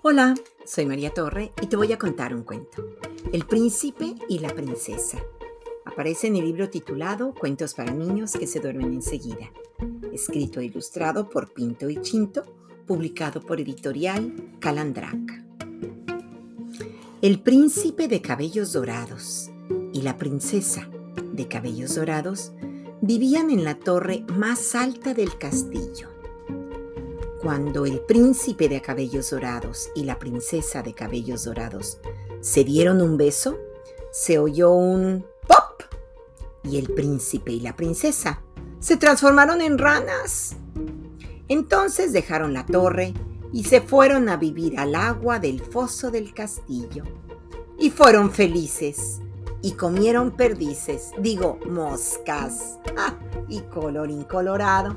Hola, soy María Torre y te voy a contar un cuento. El príncipe y la princesa. Aparece en el libro titulado Cuentos para niños que se duermen enseguida, escrito e ilustrado por Pinto y Chinto, publicado por editorial Calandraca. El príncipe de cabellos dorados y la princesa de cabellos dorados vivían en la torre más alta del castillo. Cuando el príncipe de cabellos dorados y la princesa de cabellos dorados se dieron un beso, se oyó un pop y el príncipe y la princesa se transformaron en ranas. Entonces dejaron la torre y se fueron a vivir al agua del foso del castillo. Y fueron felices y comieron perdices, digo moscas. Y color incolorado,